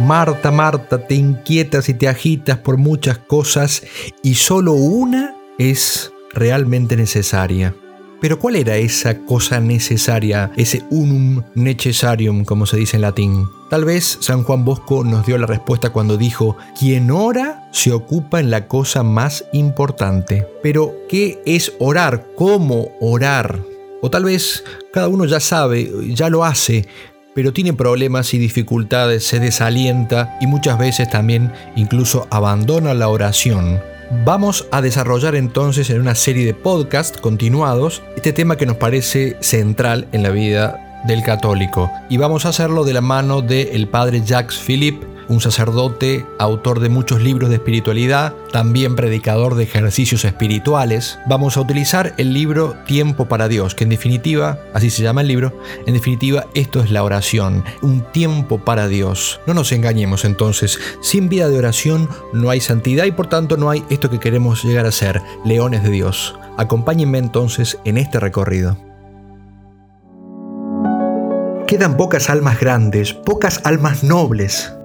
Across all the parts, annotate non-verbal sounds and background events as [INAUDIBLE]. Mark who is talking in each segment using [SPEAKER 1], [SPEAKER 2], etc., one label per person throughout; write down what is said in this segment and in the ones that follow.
[SPEAKER 1] Marta, Marta, te inquietas y te agitas por muchas cosas y solo una es realmente necesaria. Pero ¿cuál era esa cosa necesaria, ese unum necessarium, como se dice en latín? Tal vez San Juan Bosco nos dio la respuesta cuando dijo, quien ora se ocupa en la cosa más importante. Pero, ¿qué es orar? ¿Cómo orar? O tal vez cada uno ya sabe, ya lo hace, pero tiene problemas y dificultades, se desalienta y muchas veces también incluso abandona la oración. Vamos a desarrollar entonces en una serie de podcasts continuados este tema que nos parece central en la vida del católico y vamos a hacerlo de la mano del padre Jacques Philippe un sacerdote, autor de muchos libros de espiritualidad, también predicador de ejercicios espirituales. Vamos a utilizar el libro Tiempo para Dios, que en definitiva, así se llama el libro, en definitiva esto es la oración, un tiempo para Dios. No nos engañemos entonces, sin vida de oración no hay santidad y por tanto no hay esto que queremos llegar a ser, leones de Dios. Acompáñenme entonces en este recorrido. Quedan pocas almas grandes, pocas almas nobles,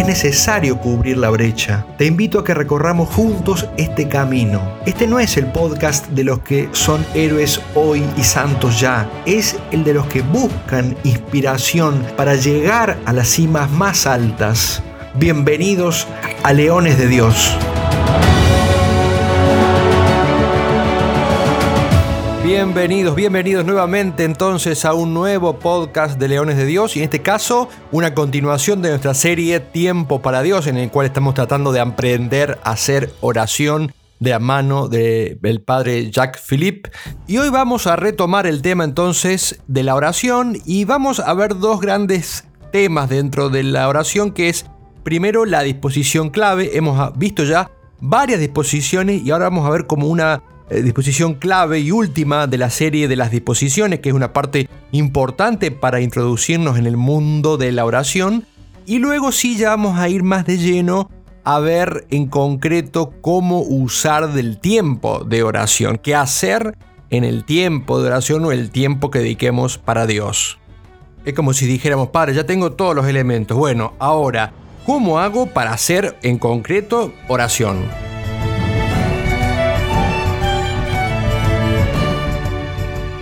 [SPEAKER 1] Es necesario cubrir la brecha. Te invito a que recorramos juntos este camino. Este no es el podcast de los que son héroes hoy y santos ya. Es el de los que buscan inspiración para llegar a las cimas más altas. Bienvenidos a Leones de Dios. Bienvenidos, bienvenidos nuevamente entonces a un nuevo podcast de Leones de Dios y en este caso una continuación de nuestra serie Tiempo para Dios en el cual estamos tratando de aprender a hacer oración de la mano del padre Jacques Philippe. Y hoy vamos a retomar el tema entonces de la oración y vamos a ver dos grandes temas dentro de la oración que es primero la disposición clave. Hemos visto ya varias disposiciones y ahora vamos a ver como una disposición clave y última de la serie de las disposiciones, que es una parte importante para introducirnos en el mundo de la oración. Y luego sí ya vamos a ir más de lleno a ver en concreto cómo usar del tiempo de oración, qué hacer en el tiempo de oración o el tiempo que dediquemos para Dios. Es como si dijéramos, padre, ya tengo todos los elementos. Bueno, ahora, ¿cómo hago para hacer en concreto oración?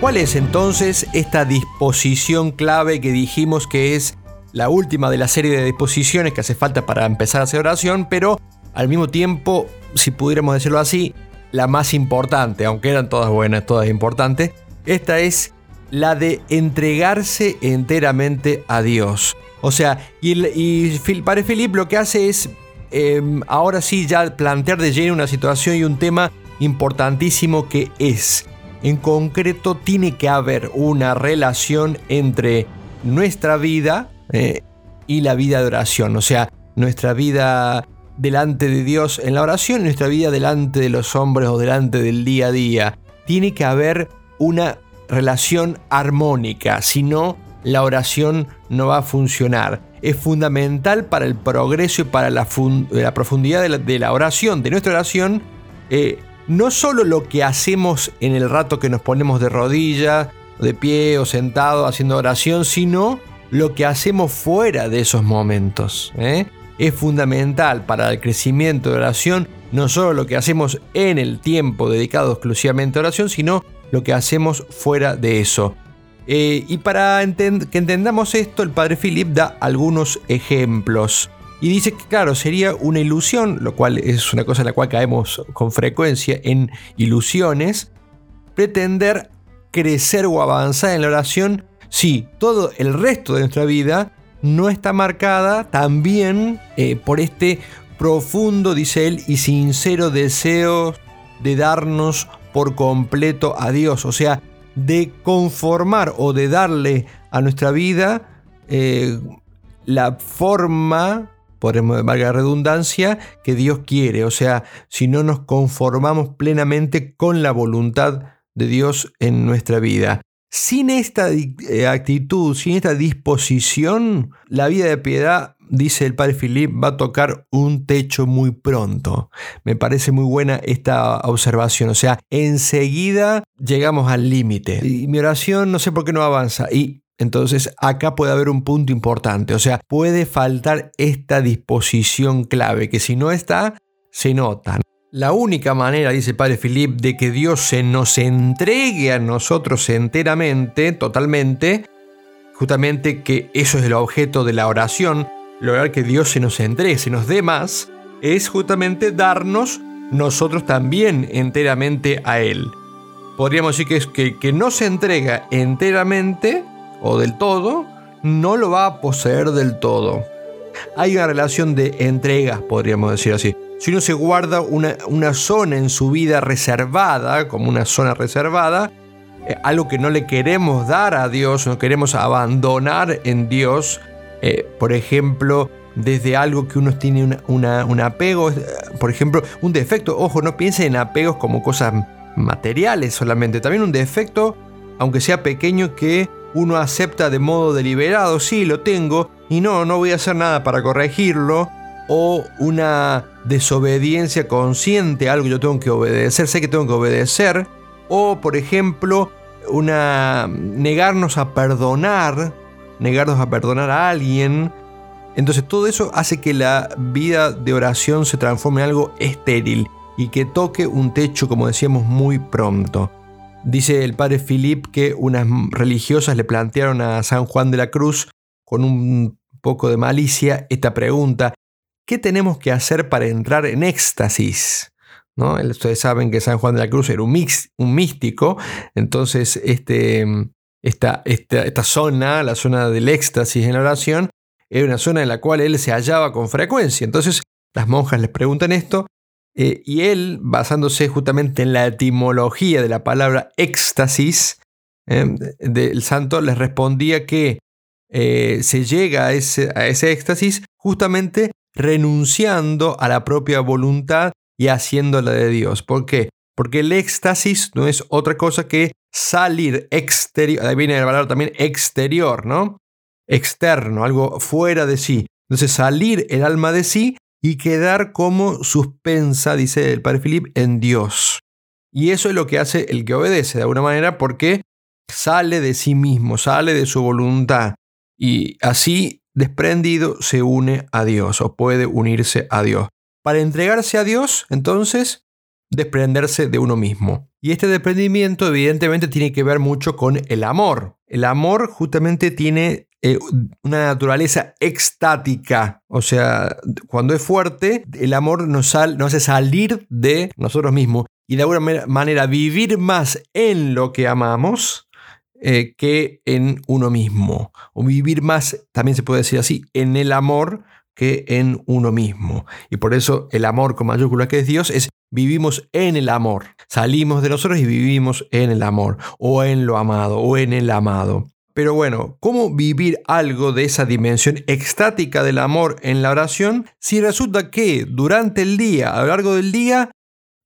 [SPEAKER 1] ¿Cuál es entonces esta disposición clave que dijimos que es la última de la serie de disposiciones que hace falta para empezar a hacer oración, pero al mismo tiempo, si pudiéramos decirlo así, la más importante, aunque eran todas buenas, todas importantes, esta es la de entregarse enteramente a Dios. O sea, y, Padre Felipe lo que hace es, em, ahora sí, ya plantear de lleno una situación y un tema importantísimo que es en concreto, tiene que haber una relación entre nuestra vida eh, y la vida de oración. O sea, nuestra vida delante de Dios en la oración nuestra vida delante de los hombres o delante del día a día. Tiene que haber una relación armónica, si no, la oración no va a funcionar. Es fundamental para el progreso y para la, profundidad de la, oración, de nuestra oración, eh, no solo lo que hacemos en el rato que nos ponemos de rodillas, de pie o sentado haciendo oración, sino lo que hacemos fuera de esos momentos. ¿eh? Es fundamental para el crecimiento de oración no solo lo que hacemos en el tiempo dedicado exclusivamente a oración, sino lo que hacemos fuera de eso. Eh, y para que entendamos esto, el padre Philip da algunos ejemplos. Y dice que, claro, sería una ilusión, lo cual es una cosa en la cual caemos con frecuencia en ilusiones, pretender crecer o avanzar en la oración si todo el resto de nuestra vida no está marcada también eh, por este profundo, dice él, y sincero deseo de darnos por completo a Dios, o sea, de conformar o de darle a nuestra vida eh, la forma, por valga la redundancia, que Dios quiere, o sea, si no nos conformamos plenamente con la voluntad de Dios en nuestra vida. Sin esta eh, actitud, sin esta disposición, la vida de piedad, dice el padre Philip, va a tocar un techo muy pronto. Me parece muy buena esta observación. O sea, enseguida llegamos al límite. Y mi oración no sé por qué no avanza. Y entonces acá puede haber un punto importante. O sea, puede faltar esta disposición clave que si no está, se nota. La única manera, dice Padre Philip, de que Dios se nos entregue a nosotros enteramente, totalmente, justamente que eso es el objeto de la oración, lograr que Dios se nos entregue, se nos dé más, es justamente darnos nosotros también enteramente a Él. Podríamos decir que, es que, que no se entrega enteramente o del todo, no lo va a poseer del todo. Hay una relación de entregas, podríamos decir así. Si uno se guarda una, zona en su vida reservada, como una zona reservada, eh, algo que no le queremos dar a Dios, no queremos abandonar en Dios, eh, por ejemplo, desde algo que uno tiene un apego, por ejemplo, un defecto, ojo, no piense en apegos como cosas materiales solamente, también un defecto, aunque sea pequeño, que uno acepta de modo deliberado, sí, lo tengo, y no, no voy a hacer nada para corregirlo, o una desobediencia consciente, algo yo tengo que obedecer, sé que tengo que obedecer, o por ejemplo, una negarnos a perdonar, negarnos a perdonar a alguien. Entonces todo eso hace que la vida de oración se transforme en algo estéril y que toque un techo, como decíamos, muy pronto. Dice el padre Philip que unas religiosas le plantearon a San Juan de la Cruz con un poco de malicia esta pregunta, ¿Qué tenemos que hacer para entrar en éxtasis? ¿No? Ustedes saben que San Juan de la Cruz era un, mix, un místico, entonces este, esta, esta, zona, la zona del éxtasis en la oración, era una zona en la cual él se hallaba con frecuencia. Entonces las monjas les preguntan esto eh, y él, basándose justamente en la etimología de la palabra éxtasis eh, del santo, les respondía que eh, se llega a ese, a ese éxtasis justamente renunciando a la propia voluntad y haciéndola de Dios. ¿Por qué? Porque el éxtasis no es otra cosa que salir exterior, ahí viene la palabra también exterior, ¿no? Externo, algo fuera de sí. Entonces salir el alma de sí y quedar como suspensa, dice el padre Philip, en Dios. Y eso es lo que hace el que obedece de alguna manera porque sale de sí mismo, sale de su voluntad. Y así desprendido se une a Dios o puede unirse a Dios. Para entregarse a Dios, entonces, desprenderse de uno mismo. Y este desprendimiento evidentemente tiene que ver mucho con el amor. El amor justamente tiene eh, una naturaleza extática, o sea, cuando es fuerte, el amor nos, nos hace salir de nosotros mismos y de alguna manera vivir más en lo que amamos eh, que en uno mismo. O vivir más, también se puede decir así, en el amor que en uno mismo. Y por eso el amor con mayúscula que es Dios es vivimos en el amor. Salimos de nosotros y vivimos en el amor, o en lo amado, o en el amado. Pero bueno, ¿cómo vivir algo de esa dimensión extática del amor en la oración si resulta que durante el día, a lo largo del día,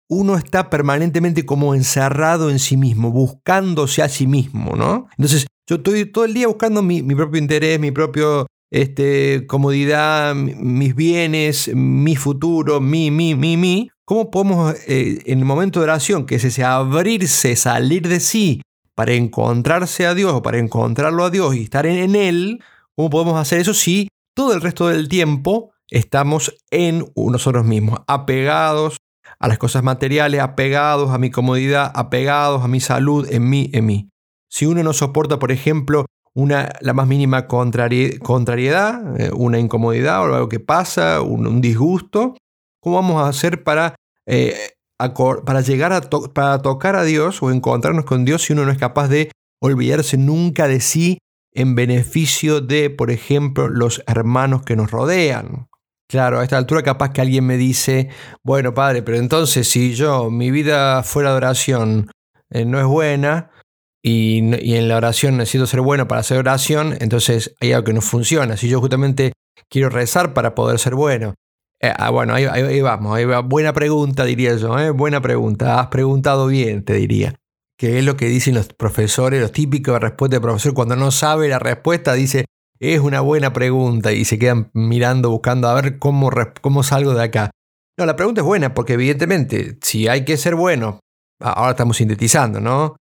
[SPEAKER 1] uno está permanentemente como encerrado en sí mismo, buscándose a sí mismo, ¿no? Entonces, yo estoy todo el día buscando mi, propio interés, mi propio este, comodidad, mis bienes, mi futuro, mi, mi, mi, mi. ¿Cómo podemos, eh, en el momento de oración, que es ese abrirse, salir de sí, para encontrarse a Dios o para encontrarlo a Dios y estar en Él, cómo podemos hacer eso si todo el resto del tiempo estamos en nosotros mismos, apegados a las cosas materiales, apegados a mi comodidad, apegados a mi salud, en mí, en mí. Si uno no soporta, por ejemplo, una, la más mínima contrariedad, eh, una incomodidad o algo que pasa, un, disgusto, ¿cómo vamos a hacer para eh, para llegar a para tocar a Dios o encontrarnos con Dios si uno no es capaz de olvidarse nunca de sí en beneficio de, por ejemplo, los hermanos que nos rodean. Claro, a esta altura capaz que alguien me dice, bueno padre, pero entonces si yo, mi vida fuera de oración eh, no es buena y, en la oración necesito ser bueno para hacer oración, entonces hay algo que no funciona. Si yo justamente quiero rezar para poder ser bueno. Eh, ah, bueno, ahí, vamos, ahí va. buena pregunta diría yo, ¿eh? buena pregunta, has preguntado bien, te diría. Que es lo que dicen los profesores, los típicos de respuesta de profesor, cuando no sabe la respuesta dice, es una buena pregunta y se quedan mirando, buscando a ver cómo, cómo salgo de acá. No, la pregunta es buena porque evidentemente si hay que ser bueno, ahora estamos sintetizando, ¿no?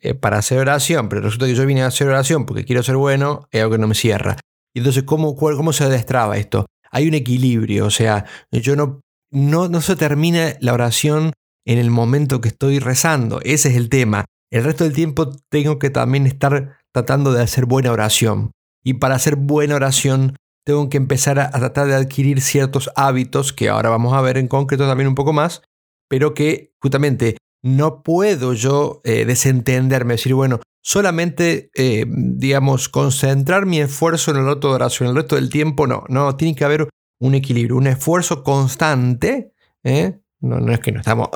[SPEAKER 1] Eh, para hacer oración, pero resulta que yo vine a hacer oración porque quiero ser bueno, es algo que no me cierra. Y entonces, ¿cómo, cómo se destraba esto? Hay un equilibrio, o sea, yo no, no, no se termina la oración en el momento que estoy rezando, ese es el tema. El resto del tiempo tengo que también estar tratando de hacer buena oración. Y para hacer buena oración tengo que empezar a, tratar de adquirir ciertos hábitos que ahora vamos a ver en concreto también un poco más, pero que justamente no puedo yo eh, desentenderme, decir, bueno, solamente, eh, digamos, concentrar mi esfuerzo en el de oración, el resto del tiempo no, no, tiene que haber un equilibrio, un esfuerzo constante, ¿eh? no, no, es que no estamos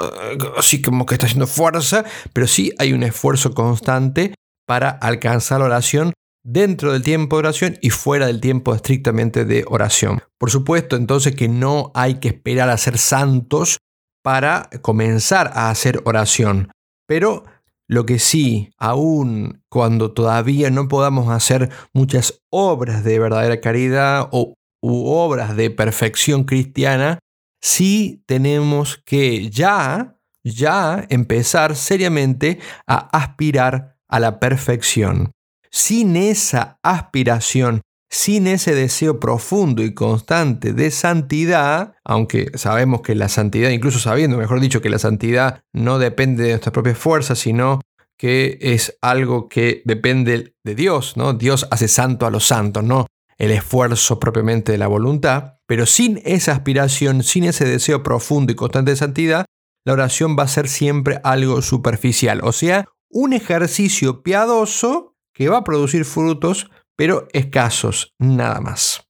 [SPEAKER 1] así como que está haciendo fuerza, pero sí hay un esfuerzo constante para alcanzar la oración dentro del tiempo de oración y fuera del tiempo estrictamente de oración. Por supuesto, entonces que no hay que esperar a ser santos para comenzar a hacer oración, pero lo que sí, aun cuando todavía no podamos hacer muchas obras de verdadera caridad o u obras de perfección cristiana, sí tenemos que ya, ya empezar seriamente a aspirar a la perfección. Sin esa aspiración, sin ese deseo profundo y constante de santidad, aunque sabemos que la santidad, incluso sabiendo, mejor dicho, que la santidad no depende de nuestras propias fuerzas, sino que es algo que depende de Dios, ¿no? Dios hace santo a los santos, no el esfuerzo propiamente de la voluntad, pero sin esa aspiración, sin ese deseo profundo y constante de santidad, la oración va a ser siempre algo superficial, o sea, un ejercicio piadoso que va a producir frutos, pero escasos, nada más.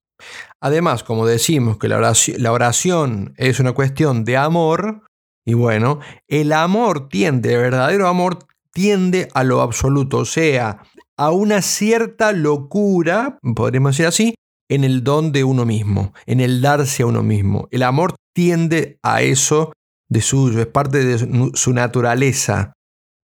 [SPEAKER 1] Además, como decimos que la oración, es una cuestión de amor, y bueno, el amor tiende, el verdadero amor tiende a lo absoluto, o sea, a una cierta locura, podríamos decir así, en el don de uno mismo, en el darse a uno mismo. El amor tiende a eso de suyo, es parte de su naturaleza.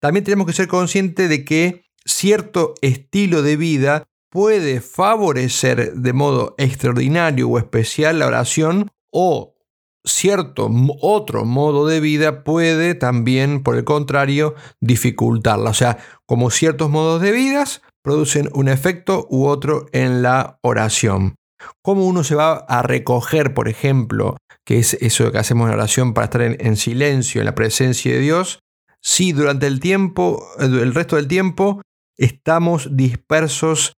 [SPEAKER 1] También tenemos que ser conscientes de que cierto estilo de vida puede favorecer de modo extraordinario o especial la oración o cierto otro modo de vida puede también, por el contrario, dificultarla. O sea, como ciertos modos de vida producen un efecto u otro en la oración. ¿Cómo uno se va a recoger, por ejemplo, que es eso que hacemos en oración para estar en, en silencio, en la presencia de Dios? Si durante el tiempo, el resto del tiempo, estamos dispersos,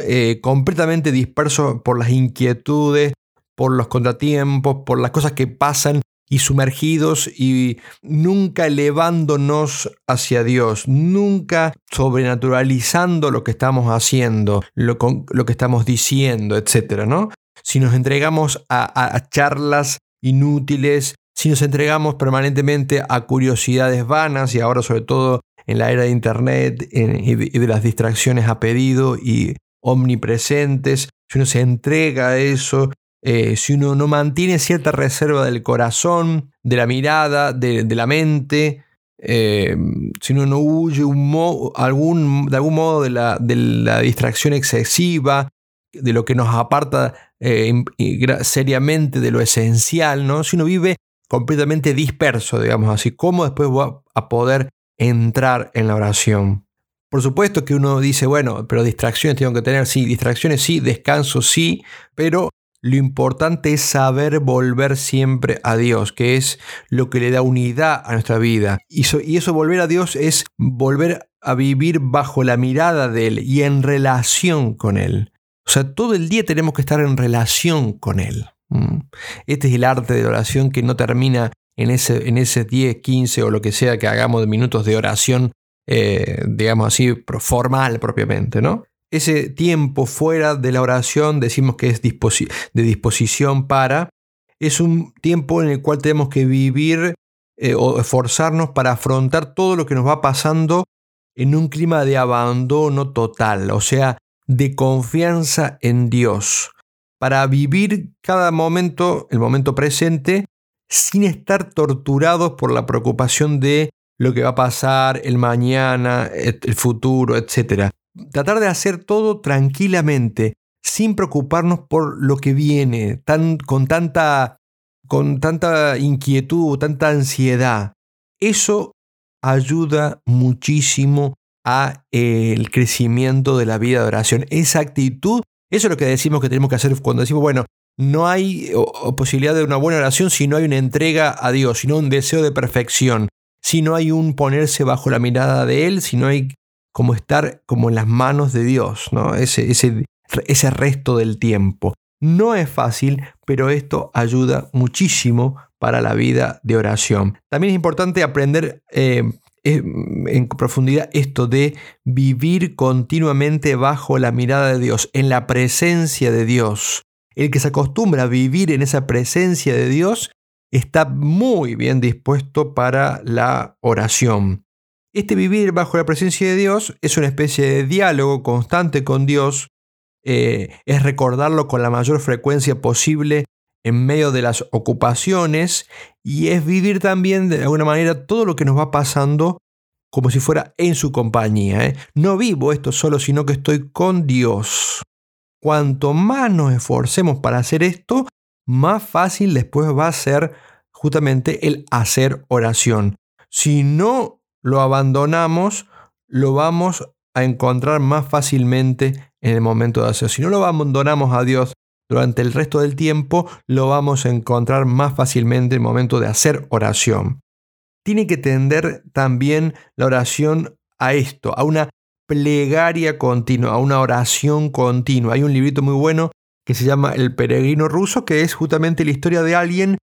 [SPEAKER 1] eh, completamente dispersos por las inquietudes, por los contratiempos, por las cosas que pasan y sumergidos y nunca elevándonos hacia Dios, nunca sobrenaturalizando lo que estamos haciendo, lo, lo que estamos diciendo, etc. ¿no? Si nos entregamos a, a charlas inútiles, si nos entregamos permanentemente a curiosidades vanas y ahora sobre todo en la era de Internet y de las distracciones a pedido y omnipresentes, si uno se entrega a eso, eh, si uno no mantiene cierta reserva del corazón, de la mirada, de, la mente, eh, si uno no huye algún, de algún modo de la, de la, distracción excesiva, de lo que nos aparta eh, seriamente de lo esencial, ¿no? si uno vive completamente disperso, digamos así, ¿cómo después va a poder entrar en la oración. Por supuesto que uno dice, bueno, pero distracciones tengo que tener, sí, distracciones sí, descanso sí, pero lo importante es saber volver siempre a Dios, que es lo que le da unidad a nuestra vida. Y eso, y eso volver a Dios es volver a vivir bajo la mirada de Él y en relación con Él. O sea, todo el día tenemos que estar en relación con Él. Mm. Este es el arte de la oración que no termina en ese, en ese 10, 15 o lo que sea que hagamos de minutos de oración, eh, digamos así, formal propiamente, ¿no? Ese tiempo fuera de la oración, decimos que es de disposición para, es un tiempo en el cual tenemos que vivir eh, o esforzarnos para afrontar todo lo que nos va pasando en un clima de abandono total, o sea, de confianza en Dios, para vivir cada momento, el momento presente, sin estar torturados por la preocupación de lo que va a pasar el mañana, el futuro, etc. Tratar de hacer todo tranquilamente, sin preocuparnos por lo que viene, tan, con, tanta, con tanta inquietud, tanta ansiedad. Eso ayuda muchísimo a eh, el crecimiento de la vida de oración. Esa actitud, eso es lo que decimos que tenemos que hacer cuando decimos, bueno, no hay posibilidad de una buena oración si no hay una entrega a Dios, si no un deseo de perfección, si no hay un ponerse bajo la mirada de Él, si no hay como estar como en las manos de Dios, ¿no? ese, ese, ese resto del tiempo. No es fácil, pero esto ayuda muchísimo para la vida de oración. También es importante aprender eh, en profundidad esto de vivir continuamente bajo la mirada de Dios, en la presencia de Dios. El que se acostumbra a vivir en esa presencia de Dios está muy bien dispuesto para la oración. Este vivir bajo la presencia de Dios es una especie de diálogo constante con Dios, eh, es recordarlo con la mayor frecuencia posible en medio de las ocupaciones y es vivir también de alguna manera todo lo que nos va pasando como si fuera en su compañía. ¿eh? No vivo esto solo, sino que estoy con Dios. Cuanto más nos esforcemos para hacer esto, más fácil después va a ser justamente el hacer oración. Si no lo abandonamos, lo vamos a encontrar más fácilmente en el momento de hacer. Si no lo abandonamos a Dios durante el resto del tiempo, lo vamos a encontrar más fácilmente en el momento de hacer oración. Tiene que tender también la oración a esto, a una plegaria continua, a una oración continua. Hay un librito muy bueno que se llama El peregrino ruso, que es justamente la historia de alguien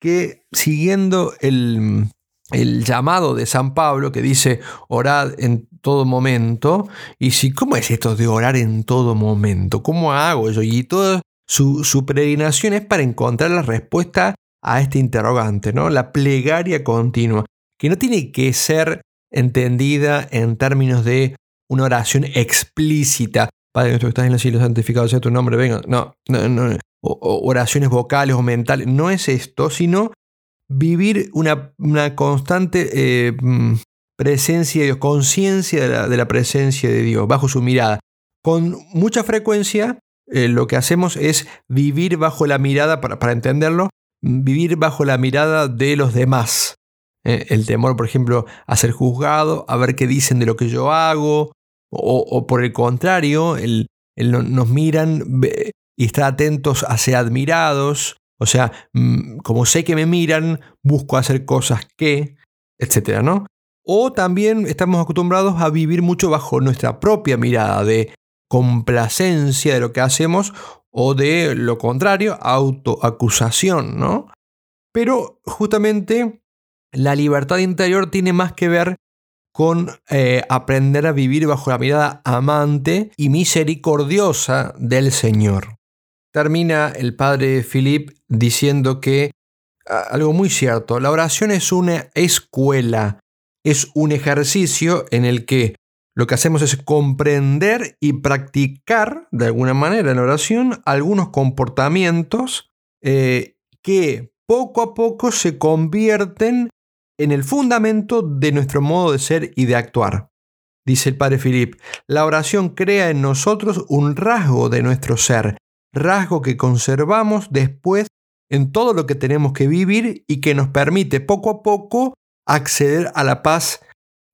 [SPEAKER 1] que siguiendo el, el llamado de San Pablo que dice orad en todo momento. Y si, ¿cómo es esto de orar en todo momento? ¿Cómo hago yo? Y toda su, su peregrinación es para encontrar la respuesta a este interrogante, ¿no? La plegaria continua, que no tiene que ser entendida en términos de una oración explícita. Padre nuestro que estás en el cielo, santificado sea tu nombre, venga. No, no, no. oraciones vocales o mentales. No es esto, sino vivir una, constante eh, mm, presencia de Dios, conciencia de la, presencia de Dios, bajo su mirada. Con mucha frecuencia eh, lo que hacemos es vivir bajo la mirada, para, entenderlo, vivir bajo la mirada de los demás. Eh, el temor, por ejemplo, a ser juzgado, a ver qué dicen de lo que yo hago, o, por el contrario, el, nos miran y estar atentos a ser admirados, o sea, mm, como sé que me miran, busco hacer cosas que, etcétera, ¿no? O también estamos acostumbrados a vivir mucho bajo nuestra propia mirada de complacencia de lo que hacemos o de lo contrario, autoacusación, ¿no? Pero justamente la libertad interior tiene más que ver con eh, aprender a vivir bajo la mirada amante y misericordiosa del Señor. Termina el padre Philip diciendo que algo muy cierto, la oración es una escuela, es un ejercicio en el que lo que hacemos es comprender y practicar de alguna manera en la oración algunos comportamientos eh, que poco a poco se convierten en el fundamento de nuestro modo de ser y de actuar. Dice el padre Philip, la oración crea en nosotros un rasgo de nuestro ser, rasgo que conservamos después en todo lo que tenemos que vivir y que nos permite poco a poco acceder a la paz,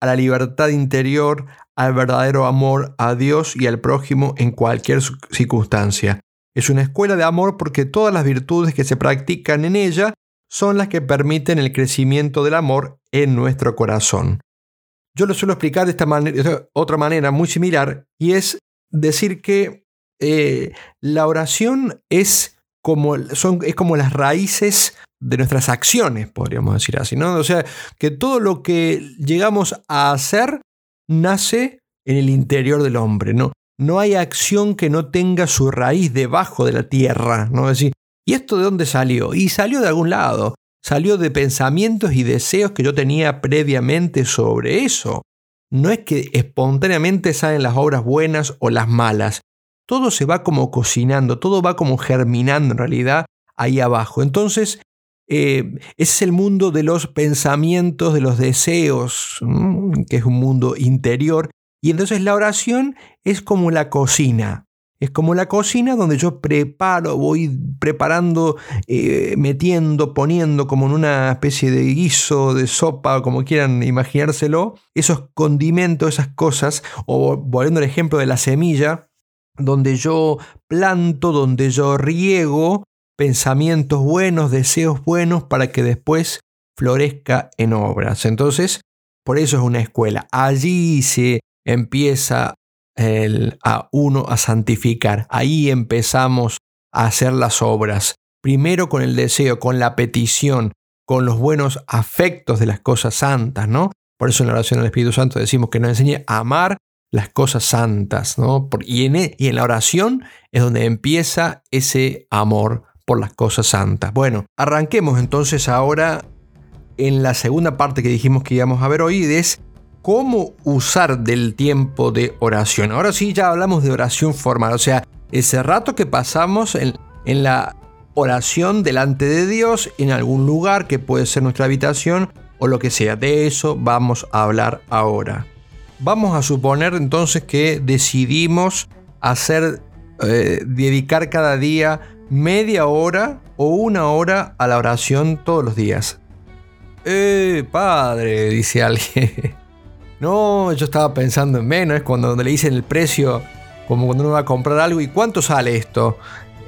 [SPEAKER 1] a la libertad interior, al verdadero amor a Dios y al prójimo en cualquier circunstancia. Es una escuela de amor porque todas las virtudes que se practican en ella son las que permiten el crecimiento del amor en nuestro corazón. Yo lo suelo explicar de esta manera, otra manera muy similar y es decir que eh, la oración es como, son, es como las raíces de nuestras acciones, podríamos decir así, ¿no? O sea, que todo lo que llegamos a hacer nace en el interior del hombre, ¿no? No hay acción que no tenga su raíz debajo de la tierra, ¿no? Es decir, ¿y esto de dónde salió? Y salió de algún lado, salió de pensamientos y deseos que yo tenía previamente sobre eso. No es que espontáneamente salen las obras buenas o las malas, todo se va como cocinando, todo va como germinando en realidad ahí abajo. Entonces, eh, ese es el mundo de los pensamientos, de los deseos, que es un mundo interior. Y entonces la oración es como la cocina. Es como la cocina donde yo preparo, voy preparando, eh, metiendo, poniendo como en una especie de guiso, de sopa, como quieran imaginárselo, esos condimentos, esas cosas, o volviendo al ejemplo de la semilla, donde yo planto, donde yo riego pensamientos buenos, deseos buenos, para que después florezca en obras. Entonces, por eso es una escuela. Allí se empieza a uno a santificar. Ahí empezamos a hacer las obras. Primero con el deseo, con la petición, con los buenos afectos de las cosas santas, ¿no? Por eso en la oración del Espíritu Santo decimos que nos enseñe a amar las cosas santas, ¿no? Y en, e, y en la oración es donde empieza ese amor por las cosas santas. Bueno, arranquemos entonces ahora en la segunda parte que dijimos que íbamos a ver hoy, es cómo usar del tiempo de oración. Ahora sí, ya hablamos de oración formal, o sea, ese rato que pasamos en, en la oración delante de Dios, en algún lugar que puede ser nuestra habitación o lo que sea. De eso vamos a hablar ahora. Vamos a suponer entonces que decidimos hacer, eh, dedicar cada día media hora o una hora a la oración todos los días. Eh, padre, dice alguien. [LAUGHS] no, yo estaba pensando en menos, es cuando le dicen el precio, como cuando uno va a comprar algo, ¿y cuánto sale esto?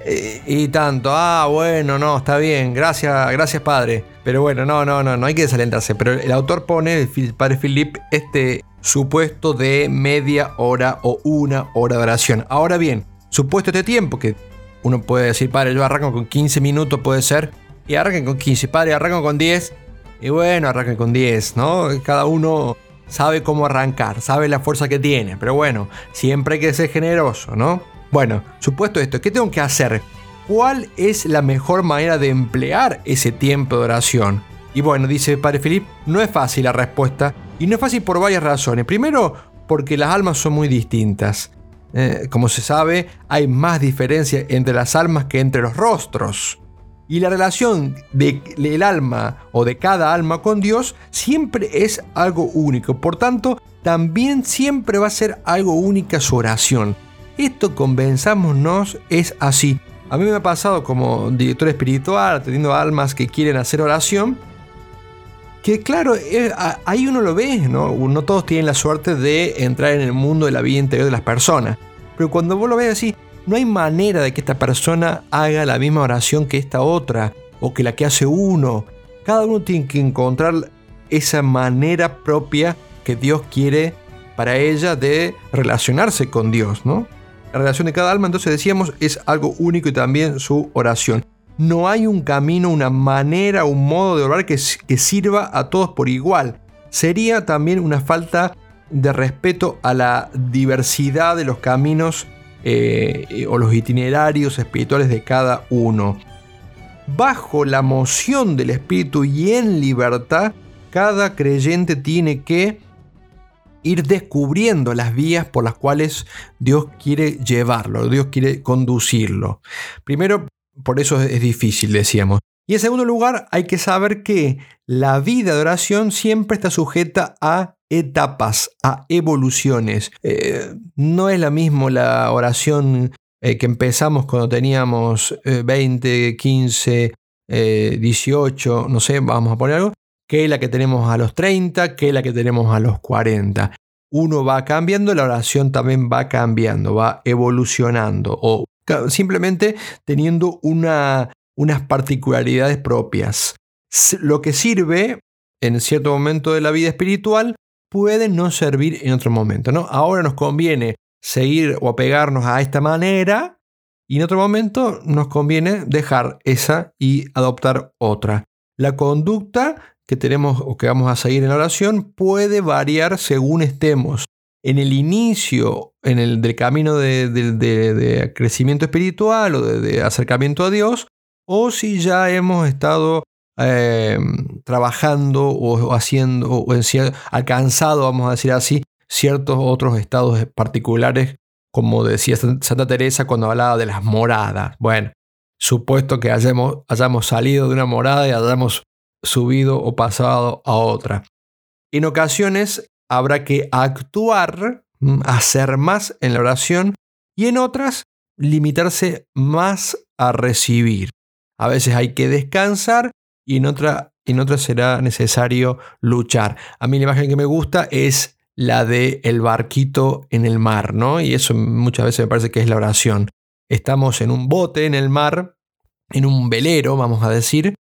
[SPEAKER 1] Eh, y tanto, ah, bueno, no, está bien, gracias, gracias padre. Pero bueno, no, no, no, no hay que desalentarse. Pero el autor pone, padre Philip, este supuesto de media hora o una hora de oración. Ahora bien, supuesto este tiempo, que uno puede decir, padre, yo arranco con 15 minutos, puede ser, y arranquen con 15, padre, arranco con 10, y bueno, arranquen con 10, ¿no? Cada uno sabe cómo arrancar, sabe la fuerza que tiene, pero bueno, siempre hay que ser generoso, ¿no? Bueno, supuesto esto, ¿qué tengo que hacer? ¿Cuál es la mejor manera de emplear ese tiempo de oración? Y bueno, dice Padre Felipe, no es fácil la respuesta, y no es fácil por varias razones. Primero, porque las almas son muy distintas. Eh, como se sabe, hay más diferencia entre las almas que entre los rostros. Y la relación del alma o de cada alma con Dios siempre es algo único. Por tanto, también siempre va a ser algo única su oración. Esto, convenzámonos, es así. A mí me ha pasado como director espiritual, teniendo almas que quieren hacer oración, que claro, eh, ahí uno lo ve, ¿no? No todos tienen la suerte de entrar en el mundo de la vida interior de las personas. Pero cuando vos lo ves así, no hay manera de que esta persona haga la misma oración que esta otra, o que la que hace uno. Cada uno tiene que encontrar esa manera propia que Dios quiere para ella de relacionarse con Dios, ¿no? La relación de cada alma, entonces decíamos, es algo único y también su oración no hay un camino, una manera, un modo de orar que, sirva a todos por igual. Sería también una falta de respeto a la diversidad de los caminos eh, o los itinerarios espirituales de cada uno. Bajo la moción del Espíritu y en libertad, cada creyente tiene que ir descubriendo las vías por las cuales Dios quiere llevarlo, Dios quiere conducirlo. Primero, por eso es difícil, decíamos. Y en segundo lugar, hay que saber que la vida de oración siempre está sujeta a etapas, a evoluciones. Eh, no es la misma la oración eh, que empezamos cuando teníamos 20, 15, 18, no sé, vamos a poner algo, que la que tenemos a los 30, que la que tenemos a los 40. Uno va cambiando, la oración también va cambiando, va evolucionando o simplemente teniendo una, unas particularidades propias. Lo que sirve en cierto momento de la vida espiritual puede no servir en otro momento. ¿no? Ahora nos conviene seguir o apegarnos a esta manera y en otro momento nos conviene dejar esa y adoptar otra. La conducta que tenemos o que vamos a seguir en la oración puede variar según estemos en el inicio en el camino de, crecimiento espiritual o de, acercamiento a Dios, o si ya hemos estado eh, trabajando o haciendo o alcanzado, vamos a decir así, ciertos otros estados particulares, como decía Santa Teresa cuando hablaba de las moradas. Bueno, supuesto que hayamos, hayamos salido de una morada y hayamos subido o pasado a otra. En ocasiones habrá que actuar, mm, hacer más en la oración y en otras limitarse más a recibir. A veces hay que descansar y en otra, en otra será necesario luchar. A mí la imagen que me gusta es la de el barquito en el mar, ¿no? Y eso muchas veces me parece que es la oración. Estamos en un bote en el mar, en un velero, vamos a decir,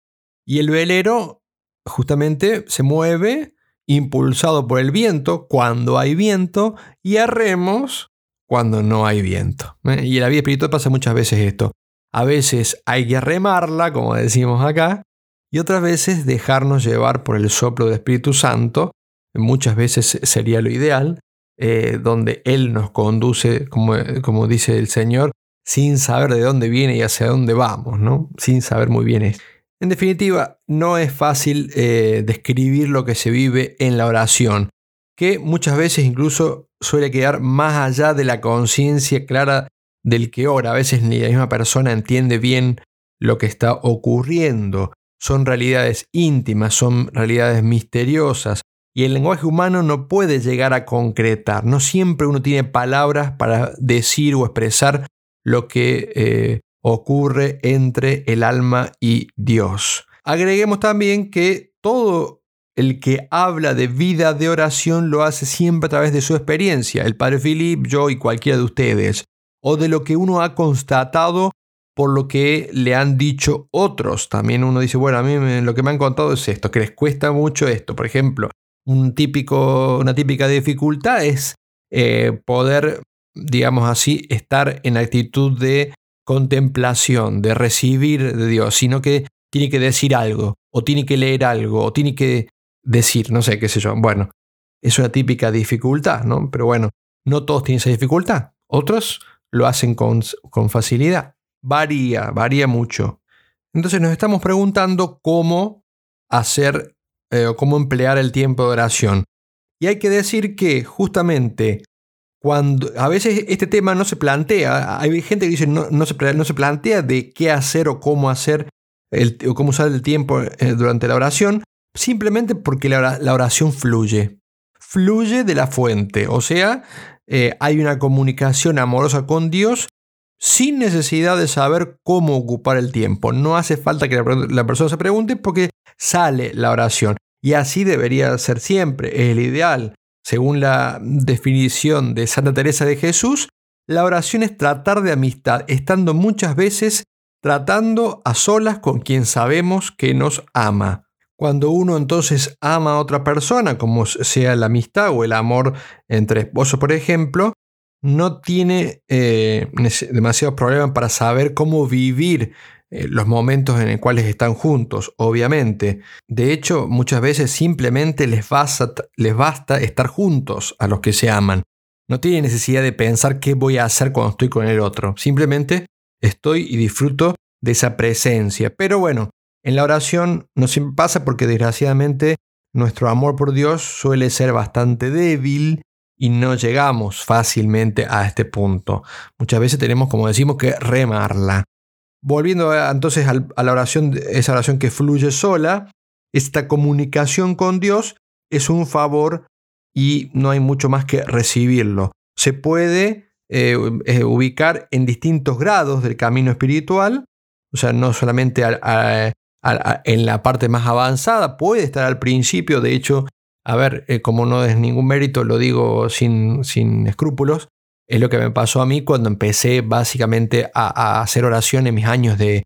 [SPEAKER 1] y el velero justamente se mueve impulsado por el viento cuando hay viento y a remos cuando no hay viento. ¿eh? Y en la vida espiritual pasa muchas veces esto. A veces hay que remarla, como decimos acá, y otras veces dejarnos llevar por el soplo del Espíritu Santo muchas veces sería lo ideal, eh, donde Él nos conduce, como, como, dice el Señor, sin saber de dónde viene y hacia dónde vamos, ¿no? sin saber muy bien. En definitiva, no es fácil eh, describir lo que se vive en la oración, que muchas veces incluso suele quedar más allá de la conciencia clara del que ora. A veces ni la misma persona entiende bien lo que está ocurriendo. Son realidades íntimas, son realidades misteriosas, y el lenguaje humano no puede llegar a concretar. No siempre uno tiene palabras para decir o expresar lo que eh, ocurre entre el alma y Dios. Agreguemos también que todo el que habla de vida de oración lo hace siempre a través de su experiencia, el padre Philip, yo y cualquiera de ustedes, o de lo que uno ha constatado por lo que le han dicho otros. También uno dice, bueno, a mí lo que me han contado es esto, que les cuesta mucho esto. Por ejemplo, un típico, una típica dificultad es eh, poder, digamos así, estar en actitud de contemplación, de recibir de Dios, sino que tiene que decir algo, o tiene que leer algo, o tiene que decir, no sé, qué sé yo. Bueno, es una típica dificultad, ¿no? Pero bueno, no todos tienen esa dificultad. Otros lo hacen con, con facilidad. Varía, varía mucho. Entonces nos estamos preguntando cómo hacer eh, o cómo emplear el tiempo de oración. Y hay que decir que justamente cuando a veces este tema no se plantea, hay gente que dice no, no, se, no se plantea de qué hacer o cómo hacer el, o cómo usar el tiempo eh, durante la oración, simplemente porque la, oración fluye. Fluye de la fuente, o sea, eh, hay una comunicación amorosa con Dios sin necesidad de saber cómo ocupar el tiempo. No hace falta que la, persona se pregunte porque sale la oración. Y así debería ser siempre, es el ideal. Según la definición de Santa Teresa de Jesús, la oración es tratar de amistad, estando muchas veces tratando a solas con quien sabemos que nos ama. Cuando uno entonces ama a otra persona, como sea la amistad o el amor entre esposos, por ejemplo, no tiene eh, demasiados problemas para saber cómo vivir eh, los momentos en los cuales están juntos, obviamente. De hecho, muchas veces simplemente les basta, les basta estar juntos a los que se aman. No tiene necesidad de pensar qué voy a hacer cuando estoy con el otro. Simplemente estoy y disfruto de esa presencia. Pero bueno, en la oración no siempre pasa porque desgraciadamente nuestro amor por Dios suele ser bastante débil y no llegamos fácilmente a este punto. Muchas veces tenemos, como decimos, que remarla. Volviendo entonces a la oración, esa oración que fluye sola, esta comunicación con Dios es un favor y no hay mucho más que recibirlo. Se puede eh, eh, ubicar en distintos grados del camino espiritual, o sea, no solamente en la parte más avanzada, puede estar al principio, de hecho, a ver, eh, como no es ningún mérito, lo digo sin, sin escrúpulos, es lo que me pasó a mí cuando empecé básicamente a, hacer oración en mis años de,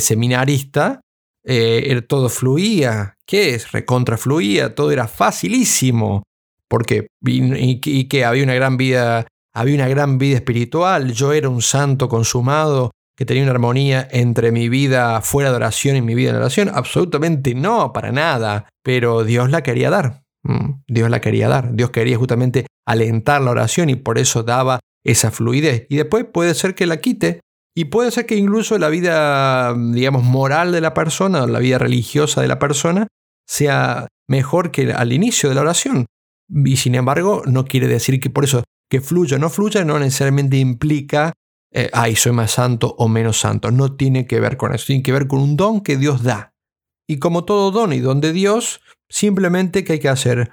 [SPEAKER 1] seminarista. Eh, todo fluía. ¿Qué es? Recontra fluía. Todo era facilísimo. Porque y, que había una gran vida había una gran vida espiritual, yo era un santo consumado que tenía una armonía entre mi vida fuera de oración y mi vida en oración. Absolutamente no, para nada. Pero Dios la quería dar. Mm, Dios la quería dar. Dios quería justamente alentar la oración y por eso daba esa fluidez. Y después puede ser que la quite. Y puede ser que incluso la vida, digamos, moral de la persona, la vida religiosa de la persona, sea mejor que al inicio de la oración. Y sin embargo, no quiere decir que por eso que fluya o no fluya no necesariamente implica, eh, ay, soy más santo o menos santo. No tiene que ver con eso, tiene que ver con un don que Dios da. Y como todo don y don de Dios, simplemente que hay que hacer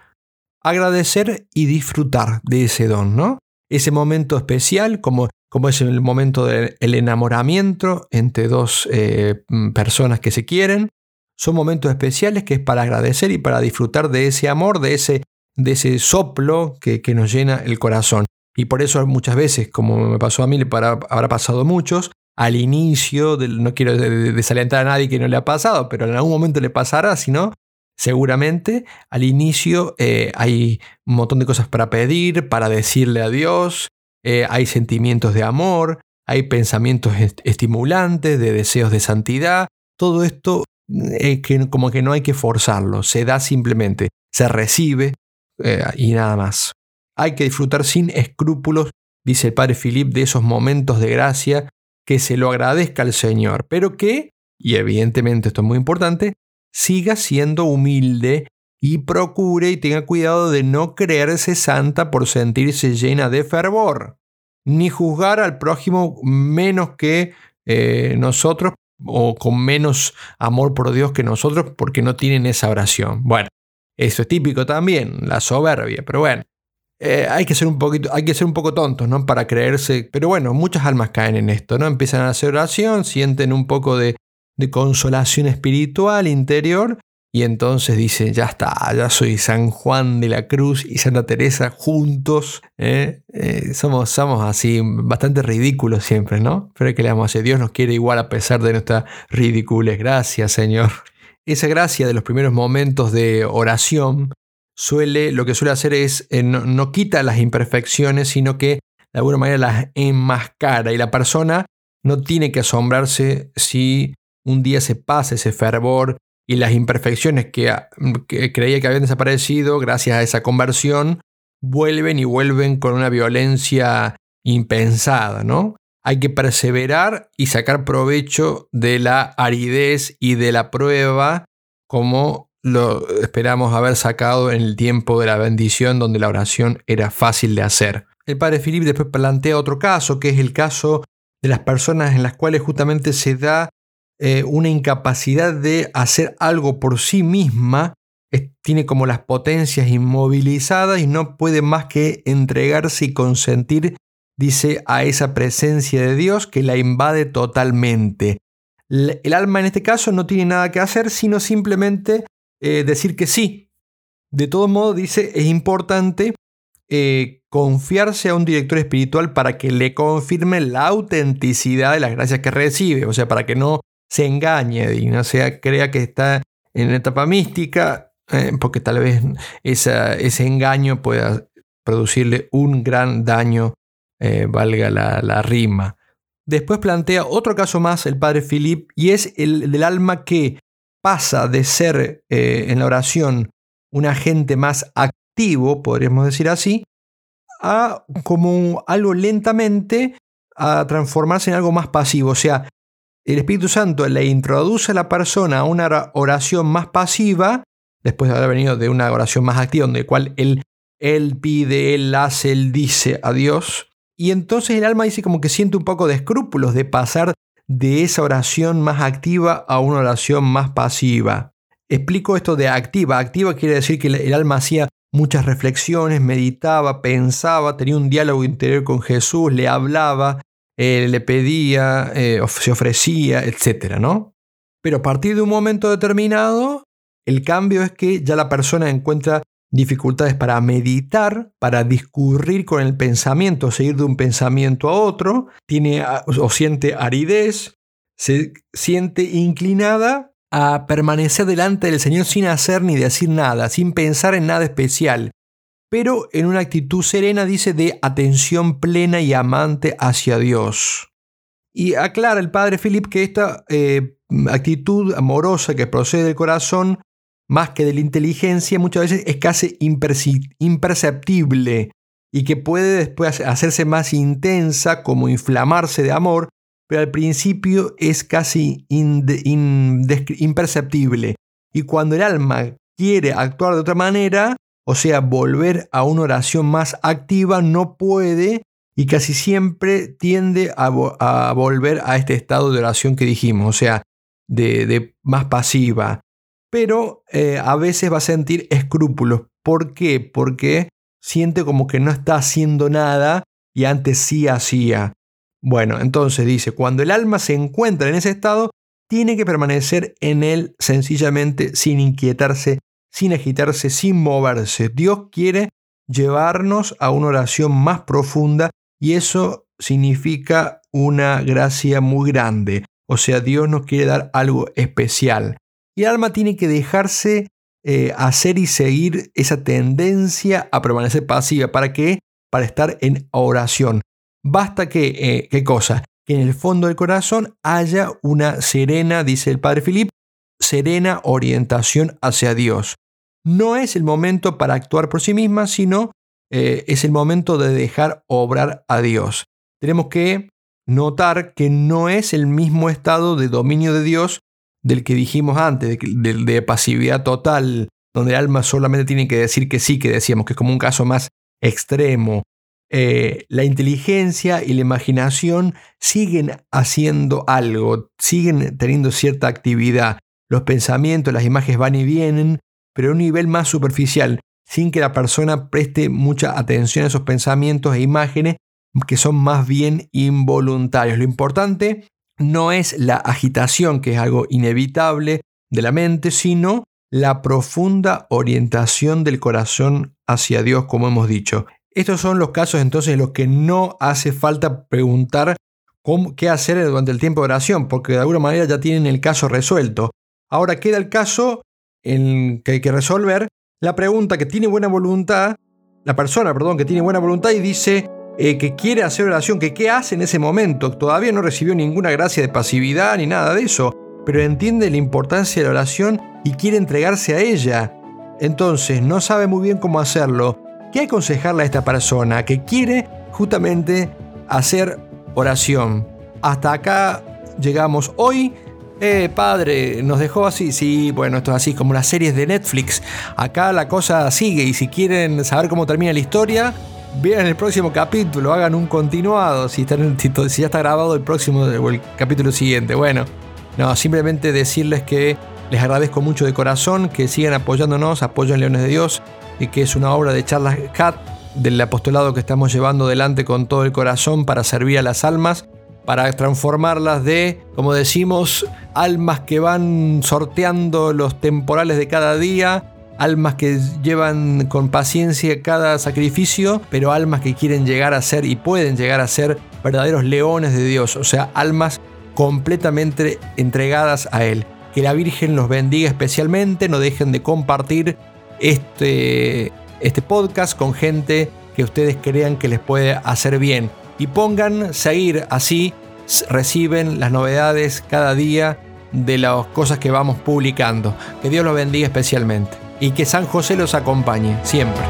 [SPEAKER 1] agradecer y disfrutar de ese don, ¿no? Ese momento especial, como, como es el momento del enamoramiento entre dos eh, personas que se quieren, son momentos especiales que es para agradecer y para disfrutar de ese amor, de ese, de ese soplo que, nos llena el corazón. Y por eso muchas veces, como me pasó a mí, para, habrá pasado a muchos, al inicio, no quiero desalentar a nadie que no le ha pasado, pero en algún momento le pasará, si no, seguramente al inicio eh, hay un montón de cosas para pedir, para decirle a Dios, eh, hay sentimientos de amor, hay pensamientos estimulantes, de deseos de santidad. Todo esto es que como que no hay que forzarlo, se da simplemente, se recibe eh, y nada más. Hay que disfrutar sin escrúpulos, dice el padre Philip, de esos momentos de gracia, que se lo agradezca al Señor, pero que, y evidentemente esto es muy importante, siga siendo humilde y procure y tenga cuidado de no creerse santa por sentirse llena de fervor, ni juzgar al prójimo menos que eh, nosotros o con menos amor por Dios que nosotros porque no tienen esa oración. Bueno, eso es típico también, la soberbia, pero bueno. Eh, hay que ser un poquito, hay que ser un poco tontos, ¿no? Para creerse, pero bueno, muchas almas caen en esto, ¿no? Empiezan a hacer oración, sienten un poco de de consolación espiritual interior y entonces dice, ya está, ya soy San Juan de la Cruz y Santa Teresa juntos. ¿eh? Eh, somos, somos así, bastante ridículos siempre, ¿no? Pero que le vamos a hacer, Dios nos quiere igual a pesar de nuestra ridiculez. Gracias, Señor. Esa gracia de los primeros momentos de oración suele, lo que suele hacer es, eh, no, quita las imperfecciones, sino que de alguna manera las enmascara y la persona no tiene que asombrarse si un día se pasa ese fervor y las imperfecciones que, creía que habían desaparecido gracias a esa conversión vuelven y vuelven con una violencia impensada, ¿no? Hay que perseverar y sacar provecho de la aridez y de la prueba como lo esperamos haber sacado en el tiempo de la bendición donde la oración era fácil de hacer. El padre Filipe después plantea otro caso, que es el caso de las personas en las cuales justamente se da eh, una incapacidad de hacer algo por sí misma, tiene como las potencias inmovilizadas y no puede más que entregarse y consentir, dice, a esa presencia de Dios que la invade totalmente. El alma en este caso no tiene nada que hacer, sino simplemente eh, decir que sí. De todo modo, dice, es importante eh, confiarse a un director espiritual para que le confirme la autenticidad de las gracias que recibe, o sea, para que no se engañe y no sea, crea que está en etapa mística, eh, porque tal vez ese engaño pueda producirle un gran daño, valga la, rima. Después plantea otro caso más el padre Philip y es el del alma que pasa de ser eh, en la oración un agente más activo, podríamos decir así, a como algo lentamente a transformarse en algo más pasivo. O sea, el Espíritu Santo le introduce a la persona a una oración más pasiva, después de haber venido de una oración más activa, donde cual él, él pide, él hace, él dice a Dios. Y entonces el alma dice como que siente un poco de escrúpulos de pasar de esa oración más activa a una oración más pasiva. Explico esto de activa. Activa quiere decir que el alma hacía muchas reflexiones, meditaba, pensaba, tenía un diálogo interior con Jesús, le hablaba, eh, le pedía, eh, se ofrecía, etc. ¿no? Pero a partir de un momento determinado, el cambio es que ya la persona encuentra dificultades para meditar, para discurrir con el pensamiento, seguir de un pensamiento a otro, tiene o siente aridez, se siente inclinada a permanecer delante del Señor sin hacer ni decir nada, sin pensar en nada especial. pero en una actitud serena, dice, de atención plena y amante hacia Dios. Y aclara el padre Philip que esta eh, actitud amorosa que procede del corazón, más que de la inteligencia, muchas veces es casi imperceptible y que puede después hacerse más intensa, como inflamarse de amor, pero al principio es casi imperceptible. Y cuando el alma quiere actuar de otra manera, o sea, volver a una oración más activa, no puede y casi siempre tiende a, volver a este estado de oración que dijimos, o sea, de, más pasiva. Pero eh, a veces va a sentir escrúpulos. ¿Por qué? Porque siente como que no está haciendo nada y antes sí hacía. Bueno, entonces dice, cuando el alma se encuentra en ese estado, tiene que permanecer en él sencillamente sin inquietarse, sin agitarse, sin moverse. Dios quiere llevarnos a una oración más profunda y eso significa una gracia muy grande. O sea, Dios nos quiere dar algo especial. Y el alma tiene que dejarse eh, hacer y seguir esa tendencia a permanecer pasiva. ¿Para qué? Para estar en oración. Basta que, eh, ¿qué cosa? Que en el fondo del corazón haya una serena, dice el padre Filip, serena orientación hacia Dios. No es el momento para actuar por sí misma, sino eh, es el momento de dejar obrar a Dios. Tenemos que notar que no es el mismo estado de dominio de Dios del que dijimos antes, de, de pasividad total, donde el alma solamente tiene que decir que sí, que decíamos, que es como un caso más extremo, eh, la inteligencia y la imaginación siguen haciendo algo, siguen teniendo cierta actividad. Los pensamientos, las imágenes van y vienen, pero a un nivel más superficial, sin que la persona preste mucha atención a esos pensamientos e imágenes que son más bien involuntarios. Lo importante no es la agitación, que es algo inevitable de la mente, sino la profunda orientación del corazón hacia Dios, como hemos dicho. Estos son los casos entonces en los que no hace falta preguntar cómo, qué hacer durante el tiempo de oración, porque de alguna manera ya tienen el caso resuelto. Ahora queda el caso en que hay que resolver la pregunta que tiene buena voluntad, la persona, perdón, que tiene buena voluntad y dice eh, que quiere hacer oración, que qué hace en ese momento. Todavía no recibió ninguna gracia de pasividad ni nada de eso, pero entiende la importancia de la oración y quiere entregarse a ella. Entonces no sabe muy bien cómo hacerlo ¿Qué aconsejarle a esta persona que quiere justamente hacer oración? Hasta acá llegamos hoy. Eh, padre, nos dejó así. Sí, bueno, esto es así como las series de Netflix. Acá la cosa sigue y si quieren saber cómo termina la historia, vean el próximo capítulo, hagan un continuado si, si ya está grabado el próximo o el capítulo siguiente. Bueno, no, simplemente decirles que les agradezco mucho de corazón, que sigan apoyándonos, apoyan Leones de Dios y que es una obra de Charles Cat del apostolado que estamos llevando adelante con todo el corazón para servir a las almas, para transformarlas de, como decimos, almas que van sorteando los temporales de cada día, almas que llevan con paciencia cada sacrificio, pero almas que quieren llegar a ser y pueden llegar a ser verdaderos leones de Dios, o sea, almas completamente entregadas a Él. Que la Virgen los bendiga especialmente, no dejen de compartir este, este podcast con gente que ustedes crean que les puede hacer bien. Y pongan seguir, así reciben las novedades cada día de las cosas que vamos publicando. Que Dios los bendiga especialmente. Y que San José los acompañe siempre.